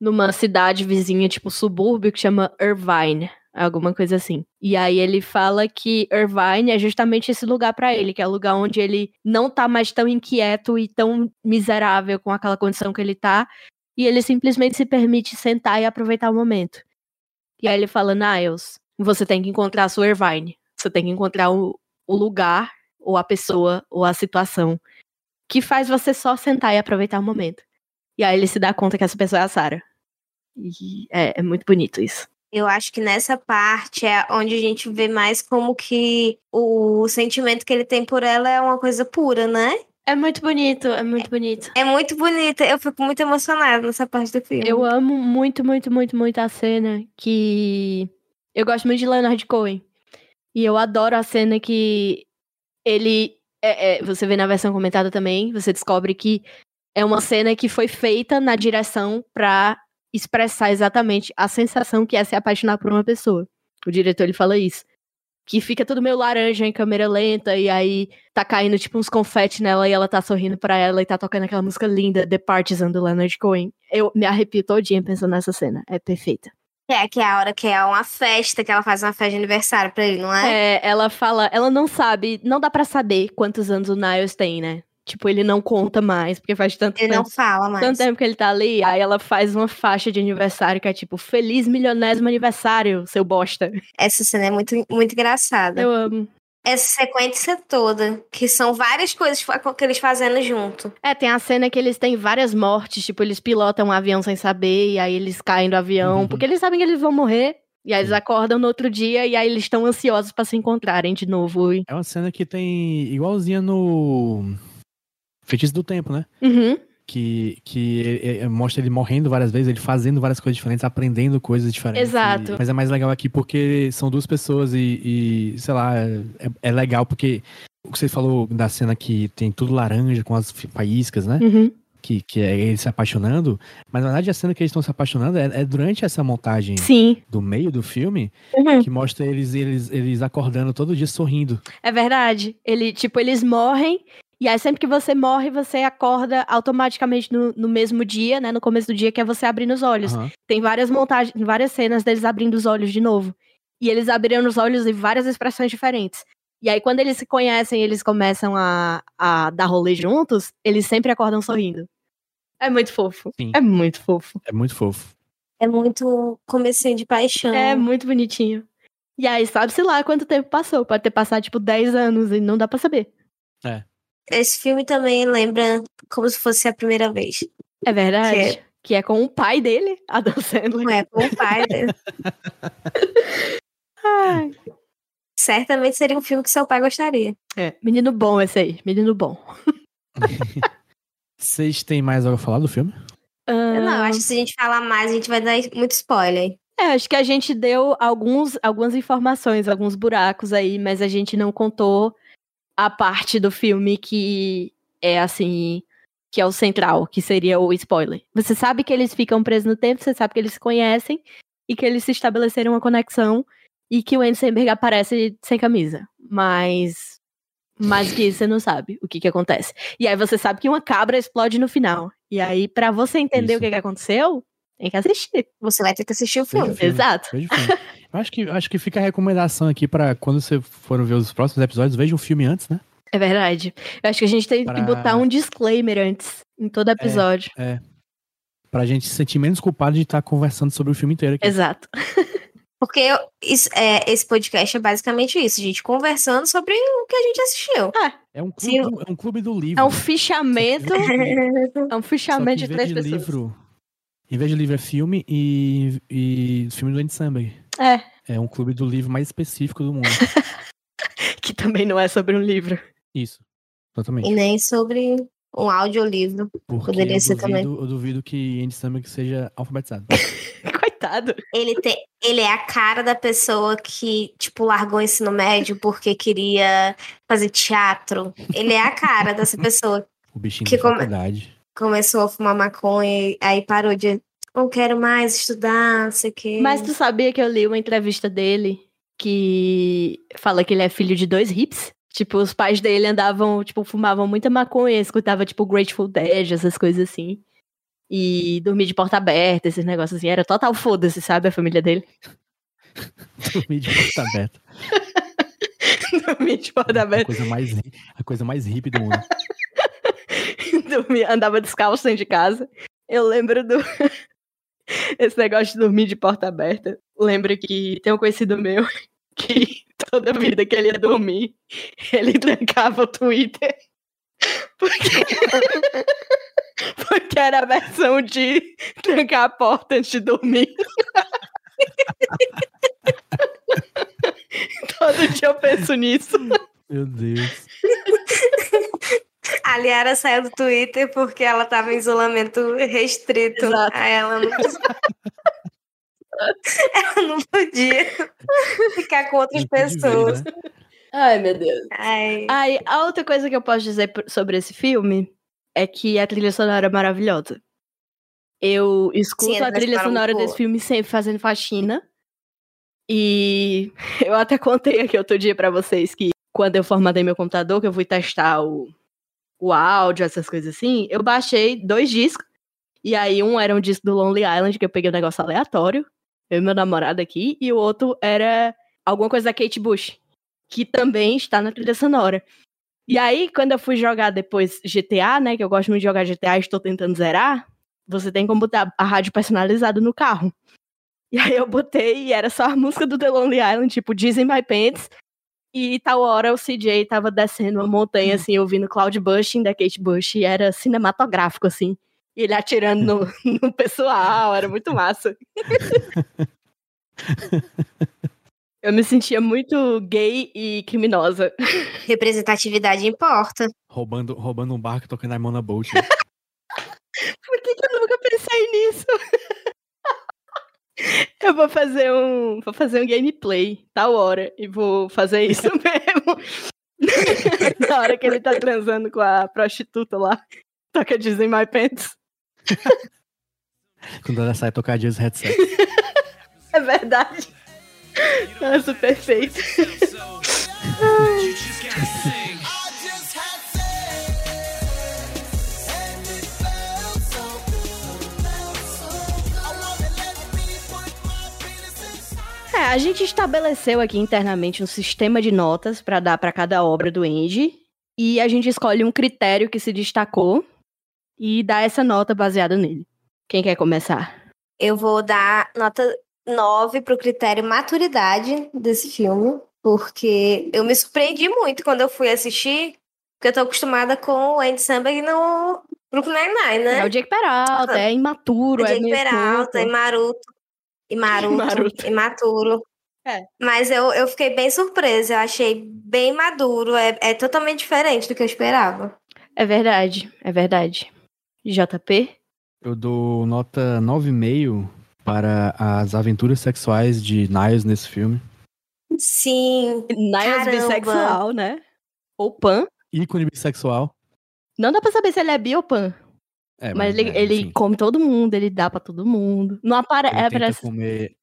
numa cidade vizinha, tipo subúrbio, que chama Irvine, alguma coisa assim. E aí ele fala que Irvine é justamente esse lugar para ele, que é o lugar onde ele não tá mais tão inquieto e tão miserável com aquela condição que ele tá, e ele simplesmente se permite sentar e aproveitar o momento. E aí ele fala, Niles, você tem que encontrar a sua Irvine. Você tem que encontrar o, o lugar, ou a pessoa, ou a situação que faz você só sentar e aproveitar o momento. E aí ele se dá conta que essa pessoa é a Sarah. E é, é muito bonito isso. Eu acho que nessa parte é onde a gente vê mais como que o sentimento que ele tem por ela é uma coisa pura, né? É muito bonito, é muito bonito. É muito bonita. Eu fico muito emocionada nessa parte do filme. Eu amo muito, muito, muito, muito a cena que. Eu gosto muito de Leonard Cohen. E eu adoro a cena que ele. É, é, você vê na versão comentada também, você descobre que é uma cena que foi feita na direção pra expressar exatamente a sensação que é se apaixonar por uma pessoa. O diretor ele fala isso. Que fica tudo meio laranja em câmera lenta, e aí tá caindo tipo uns confetes nela e ela tá sorrindo para ela e tá tocando aquela música linda, The Partisan do Leonard Cohen. Eu me arrepio todinha pensando nessa cena. É perfeita. É, que é a hora que é uma festa, que ela faz uma festa de aniversário pra ele, não é? É, ela fala, ela não sabe, não dá para saber quantos anos o Niles tem, né? Tipo, ele não conta mais, porque faz tanto ele tempo. não fala mais. Tanto tempo que ele tá ali, aí ela faz uma faixa de aniversário que é tipo, feliz milionésimo aniversário, seu bosta. Essa cena é muito, muito engraçada. Eu amo. Essa sequência toda, que são várias coisas que eles fazendo junto. É, tem a cena que eles têm várias mortes, tipo, eles pilotam um avião sem saber, e aí eles caem do avião, Uhum. porque eles sabem que eles vão morrer. E aí eles acordam no outro dia e aí eles estão ansiosos pra se encontrarem de novo. E- É uma cena que tem igualzinha no Feitiço do Tempo, né? Uhum. Que, que mostra ele morrendo várias vezes, ele fazendo várias coisas diferentes, aprendendo coisas diferentes. Exato. E- mas é mais legal aqui porque são duas pessoas e, e, sei lá, é, é legal porque o que você falou da cena que tem tudo laranja com as faíscas, né? Uhum. Que, que é ele se apaixonando. Mas na verdade a cena que eles estão se apaixonando é, é durante essa montagem Sim. do meio do filme Uhum. que mostra eles, eles, eles acordando todo dia sorrindo. É verdade. Ele, tipo, eles morrem. E aí, sempre que você morre, você acorda automaticamente no, no mesmo dia, né? No começo do dia, que é você abrindo os olhos. Aham. Tem várias montagens, várias cenas deles abrindo os olhos de novo. E eles abriram os olhos em várias expressões diferentes. E aí, quando eles se conhecem, eles começam a, a dar rolê juntos, eles sempre acordam sorrindo. É muito fofo. Sim. É muito fofo. É muito fofo. É muito comecinho de paixão. É muito bonitinho. E aí, sabe-se lá quanto tempo passou. Pode ter passado, tipo, 10 anos e não dá pra saber. Esse filme também lembra como se fosse a primeira vez. É verdade. Que Que é, com o pai dele, Adam Sandler. Não é com o pai. né? Ai. Certamente seria um filme que seu pai gostaria. É, menino bom esse aí, menino bom. Vocês têm mais algo a falar do filme? Ah, Não, eu acho que se a gente falar mais, a gente vai dar muito spoiler. É, acho que a gente deu alguns, algumas informações, alguns buracos aí, mas a gente não contou a parte do filme que é assim, que é o central, que seria o spoiler. Você sabe que eles ficam presos no tempo, você sabe que eles se conhecem e que eles se estabeleceram uma conexão e que o Andy Samberg aparece sem camisa. Mas mais que isso você não sabe o que que acontece. E aí você sabe que uma cabra explode no final. E aí pra você entender Isso. o que que aconteceu, tem que assistir. Você vai ter que assistir o Veja filme. o filme. Exato. Veja o filme. Acho que, acho que fica a recomendação aqui pra quando você for ver os próximos episódios, veja o filme antes, né? É verdade. Eu acho que a gente tem que Pra- botar um disclaimer antes, em todo episódio. Pra gente se sentir menos culpado de estar conversando sobre o filme inteiro aqui. Exato. Porque eu- isso- é, esse podcast é basicamente isso, gente conversando sobre o que a gente assistiu. É um Sim. clube, do- é um clube do livro. É um fichamento. É um que fichamento em de vez três de pessoas. livro, em vez de livro é filme e, e filme do Andy Samberg. É, É um clube do livro mais específico do mundo. que também não é sobre um livro. Isso. Exatamente. E nem sobre um audiolivro. Porque poderia eu ser duvido, também. eu duvido que Andy Samberg seja alfabetizado. Coitado. Ele, tem, ele é a cara da pessoa que, tipo, largou o ensino médio porque queria fazer teatro. Ele é a cara dessa pessoa. O bichinho Que da come- faculdade. Começou a fumar maconha e aí parou de. Não quero mais estudar, não sei o quê. Mas tu sabia que eu li uma entrevista dele que fala que ele é filho de dois hips? Tipo, os pais dele andavam, tipo, fumavam muita maconha, escutava, tipo, Grateful Dead, essas coisas assim. E dormia de porta aberta, esses negócios assim. Era total foda-se, sabe? A família dele. Dormir de porta aberta. dormia de porta A aberta. coisa mais, a coisa mais hippie do mundo. dormia, andava descalço dentro de casa. Eu lembro do. Esse negócio de dormir de porta aberta. Lembro que tem um conhecido meu que toda vida que ele ia dormir, ele trancava o Twitter. Porque... Porque era a versão de trancar a porta antes de dormir. Todo dia eu penso nisso. Meu Deus. A Liara saiu do Twitter porque ela tava em isolamento restrito. Exato. Aí ela não. ela não podia ficar com outras ver, pessoas. né? Ai, meu Deus. Ai, Ai, a outra coisa que eu posso dizer sobre esse filme é que a trilha sonora é maravilhosa. Eu escuto Sim, a trilha sonora desse filme sempre fazendo faxina. E eu até contei aqui outro dia pra vocês que quando eu formatei meu computador, que eu fui testar o, o áudio, essas coisas assim, eu baixei dois discos. E aí um era um disco do Lonely Island, que eu peguei um negócio aleatório, eu e meu namorado aqui, e o outro era alguma coisa da Kate Bush, que também está na trilha sonora. E aí, quando eu fui jogar depois GTA, né, que eu gosto muito de jogar GTA e estou tentando zerar, você tem como botar a rádio personalizada no carro. E aí eu botei e era só a música do The Lonely Island, tipo in My Pants. E tal hora o CJ tava descendo uma montanha, assim, ouvindo Cloud Bushing da Kate Bush, e era cinematográfico, assim. E ele atirando no, no pessoal, era muito massa. Eu me sentia muito gay e criminosa. representatividade importa. Roubando, roubando um barco e tocando a mão na né? Por que, que eu nunca pensei nisso? Eu vou fazer um. Vou fazer um gameplay tal hora. E vou fazer isso mesmo. Na hora que ele tá transando com a prostituta lá. Toca Disney My Pants. Quando ela sai tocar dias headset. É verdade. Nossa, perfeito. É, a gente estabeleceu aqui internamente um sistema de notas pra dar pra cada obra do Andy. E a gente escolhe um critério que se destacou e dá essa nota baseada nele. Quem quer começar? Eu vou dar nota 9 pro critério maturidade desse filme, porque eu me surpreendi muito quando eu fui assistir, porque eu tô acostumada com o Andy Samberg no Brooklyn Nine-Nine, né? É o Jake Peralta, é imaturo, O é Jake Peralta, e Maruto. E Maruto. Maruto. Imaturo. É. Mas eu, eu fiquei bem surpresa, eu achei bem maduro, é, é totalmente diferente do que eu esperava. É verdade, é verdade. JP? Eu dou nota 9,5 para as aventuras sexuais de Niles nesse filme. Sim, Niles Caramba. bissexual, né? Ou pan. Ícone bissexual. Não dá pra saber se ele é bi ou pan. É, mas ele, é, ele enfim, come todo mundo, ele dá pra todo mundo. Não apare... ele é, comer.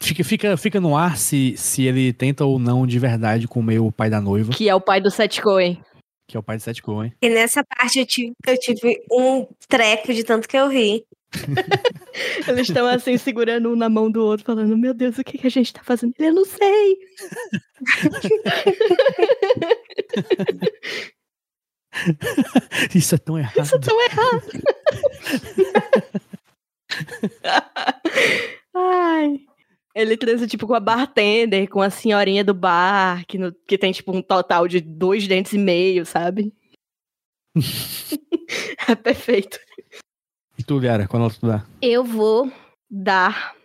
Fica, fica, fica no ar se, se ele tenta ou não de verdade comer o pai da noiva, que é o pai do Seth Cohen. que é o pai de Seth Cohen. e nessa parte eu tive, eu tive um treco de tanto que eu ri. Eles estão assim, segurando um na mão do outro, falando: Meu Deus, o que, que a gente tá fazendo? Eu não sei. Isso é tão errado. Isso é tão errado. Ai. Ele transa, tipo, com a bartender, com a senhorinha do bar, que, no- que tem, tipo, um total de dois dentes e meio, sabe? é perfeito. E tu, Liara, qual nota tu dá? Eu vou dar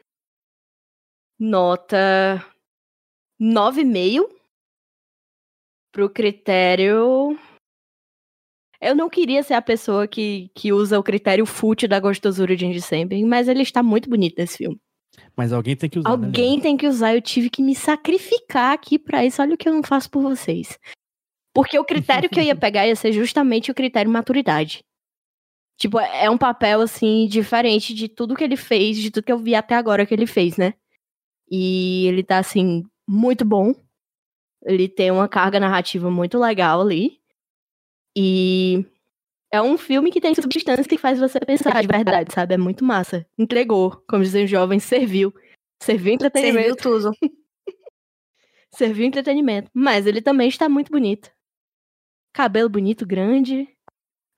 nota 9,5 pro critério. Eu não queria ser a pessoa que, que usa o critério fútil da gostosura de Andy Samberg, mas ele está muito bonito nesse filme. Mas alguém tem que usar. né, Alguém tem que usar, eu tive que me sacrificar aqui pra isso. Olha o que eu não faço por vocês. Porque o critério que eu ia pegar ia ser justamente o critério maturidade. Tipo, é um papel, assim, diferente de tudo que ele fez, de tudo que eu vi até agora que ele fez, né? E ele tá, assim, muito bom. Ele tem uma carga narrativa muito legal ali. E é um filme que tem substância que faz você pensar de verdade, sabe? É muito massa. Entregou, como dizem os jovens, serviu. Serviu entretenimento. Serviu tudo. serviu entretenimento. Mas ele também está muito bonito. Cabelo bonito, grande.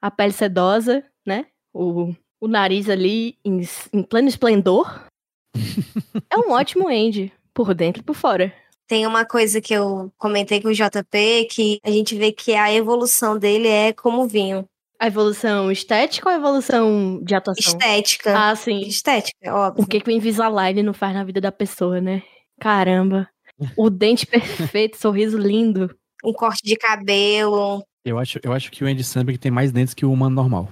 A pele sedosa, né? O, o nariz ali em, em pleno esplendor. é um ótimo Andy, por dentro e por fora. Tem uma coisa que eu comentei com o JP, que a gente vê que a evolução dele é como vinho. A evolução estética ou a evolução de atuação? Estética. Ah, sim. Estética, é óbvio. O que, que o Invisalign não faz na vida da pessoa, né? Caramba. O dente perfeito, sorriso lindo. Um corte de cabelo. Eu acho, eu acho que o Andy Samberg tem mais dentes que o humano normal.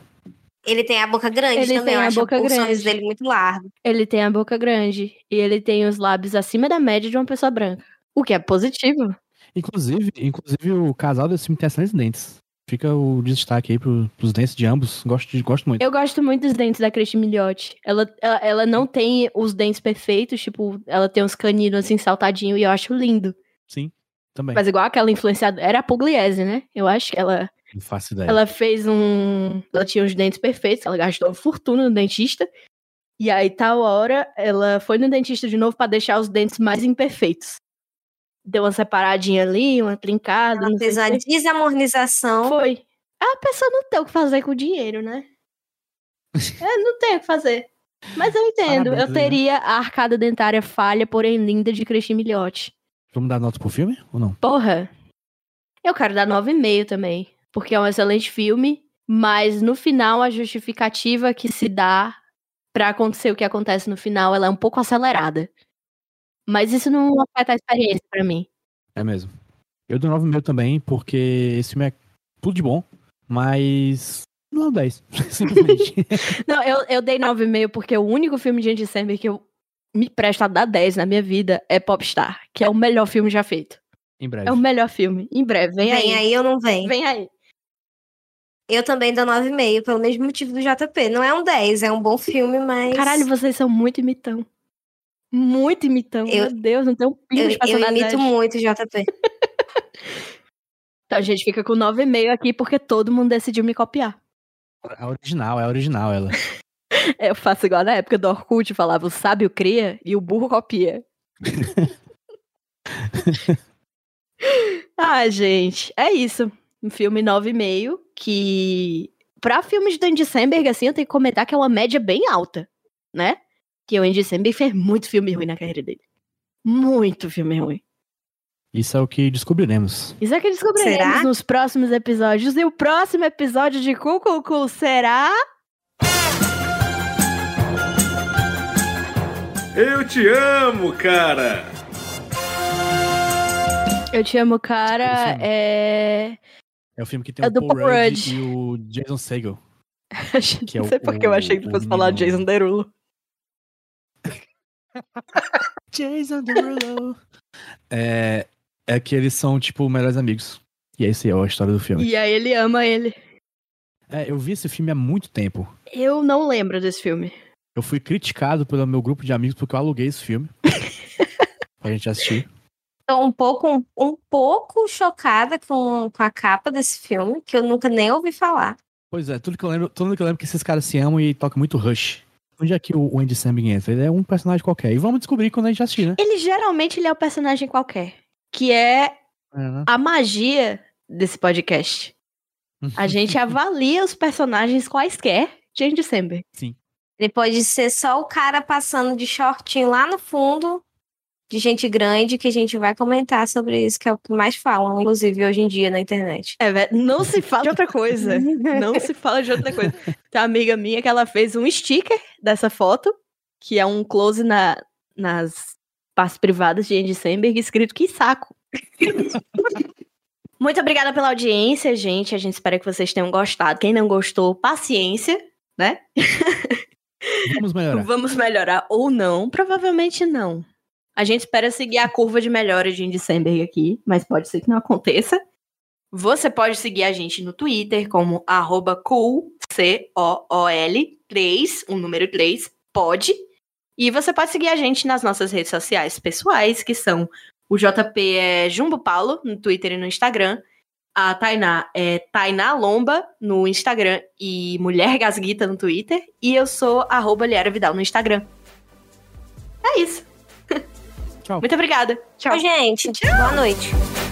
Ele tem a boca grande Ele também. tem eu a acho boca o grande. sorriso dele muito largo. Ele tem a boca grande e ele tem os lábios acima da média de uma pessoa branca. O que é positivo. Inclusive, inclusive o casal desse filme tem excelentes dentes. Fica o destaque aí pro, pros dentes de ambos. Gosto, de, gosto muito. Eu gosto muito dos dentes da Christine Milioti. Ela, ela, ela não tem os dentes perfeitos, tipo, ela tem uns caninos assim saltadinho e eu acho lindo. Sim, também. Mas igual aquela influenciada. Era a Pugliese, né? Eu acho que ela, Não faço ideia. ela fez um. Ela tinha os dentes perfeitos, ela gastou uma fortuna no dentista. E aí, tal hora, ela foi no dentista de novo pra deixar os dentes mais imperfeitos. Deu uma separadinha ali, uma trincada. Ela fez a desamornização. Foi. A pessoa não tem o que fazer com o dinheiro, né? É, não tem o que fazer. Mas eu entendo. Parabéns eu aí, né? teria a arcada dentária falha, porém linda, de Christine Miliotti. Vamos dar nota pro filme ou não? Porra. Eu quero dar 9,5 também. Porque é um excelente filme. Mas no final, a justificativa que se dá pra acontecer o que acontece no final, ela é um pouco acelerada. Mas isso não afeta a experiência pra mim. É mesmo. Eu dou 9,5 também, porque esse filme é tudo de bom, mas não é um 10, simplesmente. Não, eu, eu dei 9,5 porque o único filme de Andy Samberg que eu me presto a dar 10 na minha vida é Popstar, que é o melhor filme já feito. em breve. É o melhor filme. Em breve, vem, Vem aí. aí ou não vem? Vem aí. Eu também dou 9,5, pelo mesmo motivo do JP. Não é um 10, é um bom filme, mas. Caralho, vocês são muito imitão. Muito imitão. Eu- Meu Deus, não tem um pingo eu, de eu imito muito JP. Então a gente fica com 9,5 aqui porque todo mundo decidiu me copiar. É a original, é a original ela. Eu faço igual na época do Orkut, falava o sábio cria e o burro copia. ah, gente, é isso. Um filme 9,5 que pra filmes do Andy Samberg, assim, eu tenho que comentar que é uma média bem alta, né? Que o Andy Samberg fez muito filme ruim na carreira dele. Muito filme ruim. Isso é o que descobriremos. Isso é que descobriremos Será? nos próximos episódios. E o próximo episódio de Cucucu será... Eu te amo, cara! Eu te amo, cara. Esse É... É o filme que tem É o do Paul Paul Rudd Rudd. e o Jason Segel. Que é não o- sei porque eu achei que tu o- fosse o falar Jason Derulo. Jason Derulo. é, é que eles são, tipo, melhores amigos. E essa é a história do filme. E aí ele ama ele. É, eu vi esse filme há muito tempo. Eu não lembro desse filme. Eu fui criticado pelo meu grupo de amigos porque eu aluguei esse filme. pra gente assistir. Tô um pouco, um, um pouco chocada com, com a capa desse filme, que eu nunca nem ouvi falar. Pois é, tudo que eu lembro, tudo que eu lembro é que esses caras se amam e tocam muito Rush. Onde é que o Andy Samberg entra? Ele é um personagem qualquer. E vamos descobrir quando a gente assistir, né? Ele geralmente ele é o personagem qualquer. Que é É, né? a magia desse podcast. A gente avalia os personagens quaisquer de Andy Samberg. Ele pode ser só o cara passando de shortinho lá no fundo, de gente grande, que a gente vai comentar sobre isso, que é o que mais falam, inclusive, hoje em dia na internet. É, velho, não se fala de outra coisa. Não se fala de outra coisa. Tem uma amiga minha que ela fez um sticker dessa foto, que é um close na, nas partes privadas de Andy Samberg, escrito que saco. Muito obrigada pela audiência, gente. A gente espera que vocês tenham gostado. Quem não gostou, paciência, né? Vamos melhorar. Vamos melhorar ou não? Provavelmente não. A gente espera seguir a curva de melhora de Andy Samberg aqui, mas pode ser que não aconteça. Você pode seguir a gente no Twitter como arroba cool, C-O-O-L, 3, um número 3, pode. E você pode seguir a gente nas nossas redes sociais pessoais, que são o JP é Jumbo Paulo, no Twitter e no Instagram. A Tainá é Tainá Lomba no Instagram e Mulher Gasguita no Twitter. E eu sou arroba Vidal no Instagram. É isso. Tchau. Muito obrigada. Tchau. Tchau, gente. Boa noite.